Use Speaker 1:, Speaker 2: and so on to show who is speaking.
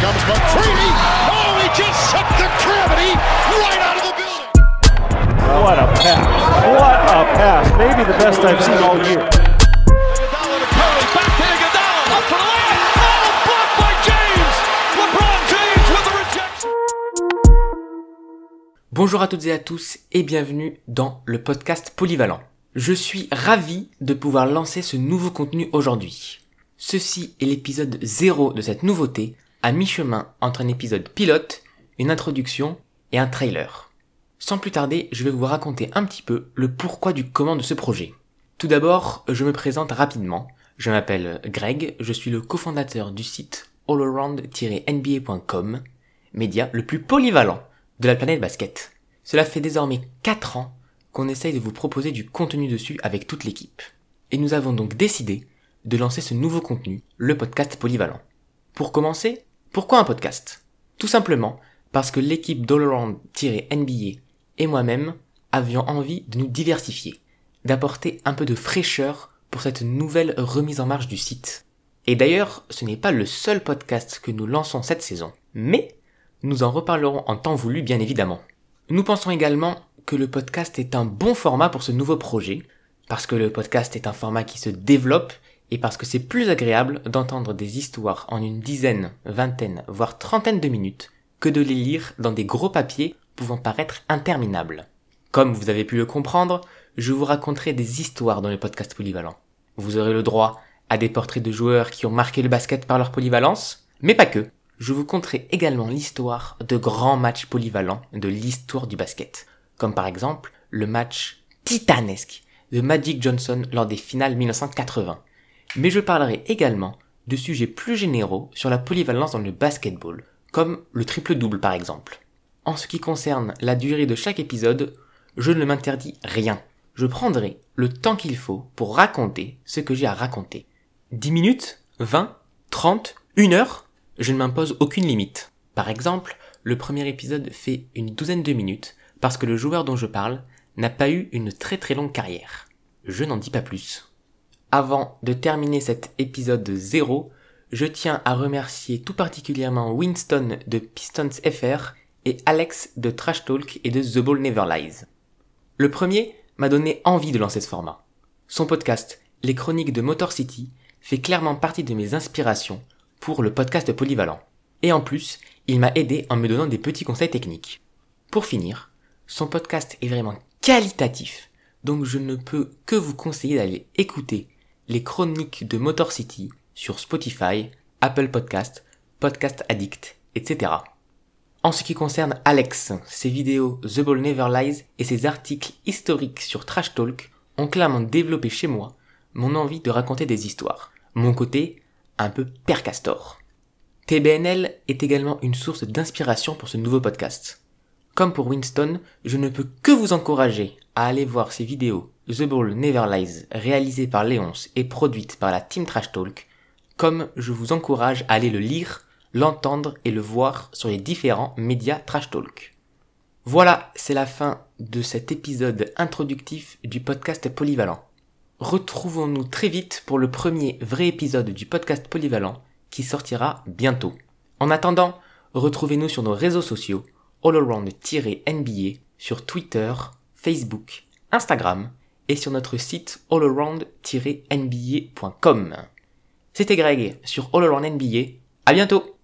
Speaker 1: comes McCready. Oh, he just sucked the gravity right out of the building.
Speaker 2: What a pass. What a pass. Maybe the best I've seen all year.
Speaker 1: Iguodala to Curry, back to Iguodala, up for the layup. Blocked by James. LeBron James with the rejection.
Speaker 3: Bonjour à toutes et à tous et bienvenue dans le podcast Polyvalent. Je suis ravi de pouvoir lancer ce nouveau contenu aujourd'hui. Ceci est l'épisode 0 de cette nouveauté, à mi-chemin entre un épisode pilote, une introduction et un trailer. Sans plus tarder, je vais vous raconter un petit peu le pourquoi du comment de ce projet. Tout d'abord, je me présente rapidement. Je m'appelle Greg, je suis le cofondateur du site allaround-nba.com, média le plus polyvalent de la planète basket. Cela fait désormais 4 ans qu'on essaye de vous proposer du contenu dessus avec toute l'équipe. Et nous avons donc décidé de lancer ce nouveau contenu, le podcast polyvalent. Pour commencer, pourquoi un podcast? Tout simplement parce que l'équipe d'Allaround-NBA et moi-même avions envie de nous diversifier, d'apporter un peu de fraîcheur pour cette nouvelle remise en marche du site. Et d'ailleurs, ce n'est pas le seul podcast que nous lançons cette saison, mais nous en reparlerons en temps voulu bien évidemment. Nous pensons également que le podcast est un bon format pour ce nouveau projet, parce que le podcast est un format qui se développe et parce que c'est plus agréable d'entendre des histoires en une dizaine, vingtaine, voire trentaine de minutes que de les lire dans des gros papiers pouvant paraître interminables. Comme vous avez pu le comprendre, je vous raconterai des histoires dans le podcast polyvalent. Vous aurez le droit à des portraits de joueurs qui ont marqué le basket par leur polyvalence, mais pas que. Je vous conterai également l'histoire de grands matchs polyvalents de l'histoire du basket, comme par exemple le match titanesque de Magic Johnson lors des finales 1980. Mais je parlerai également de sujets plus généraux sur la polyvalence dans le basketball, comme le triple-double par exemple. En ce qui concerne la durée de chaque épisode, je ne m'interdis rien. Je prendrai le temps qu'il faut pour raconter ce que j'ai à raconter. 10 minutes 20 30 1 heure Je ne m'impose aucune limite. Par exemple, le premier épisode fait une douzaine de minutes parce que le joueur dont je parle n'a pas eu une très très longue carrière. Je n'en dis pas plus. Avant de terminer cet épisode 0, je tiens à remercier tout particulièrement Winston de Pistons FR et Alex de Trash Talk et de The Ball Never Lies. Le premier m'a donné envie de lancer ce format. Son podcast, Les Chroniques de Motor City, fait clairement partie de mes inspirations pour le podcast polyvalent. Et en plus, il m'a aidé en me donnant des petits conseils techniques. Pour finir, son podcast est vraiment qualitatif, donc je ne peux que vous conseiller d'aller écouter les chroniques de Motor City sur Spotify, Apple Podcast, Podcast Addict, etc. En ce qui concerne Alex, ses vidéos The Ball Never Lies et ses articles historiques sur Trash Talk ont clairement développé chez moi mon envie de raconter des histoires. Mon côté un peu père castor. TBNL est également une source d'inspiration pour ce nouveau podcast. Comme pour Winston, je ne peux que vous encourager à aller voir ses vidéos The Ball Never Lies réalisées par Léonce et produites par la Team Trash Talk, comme je vous encourage à aller le lire l'entendre et le voir sur les différents médias Trash Talk. Voilà, c'est la fin de cet épisode introductif du podcast Polyvalent. Retrouvons-nous très vite pour le premier vrai épisode du podcast Polyvalent qui sortira bientôt. En attendant, retrouvez-nous sur nos réseaux sociaux allaround-nba sur Twitter, Facebook, Instagram et sur notre site allaround-nba.com. C'était Greg sur All Around NBA. À bientôt!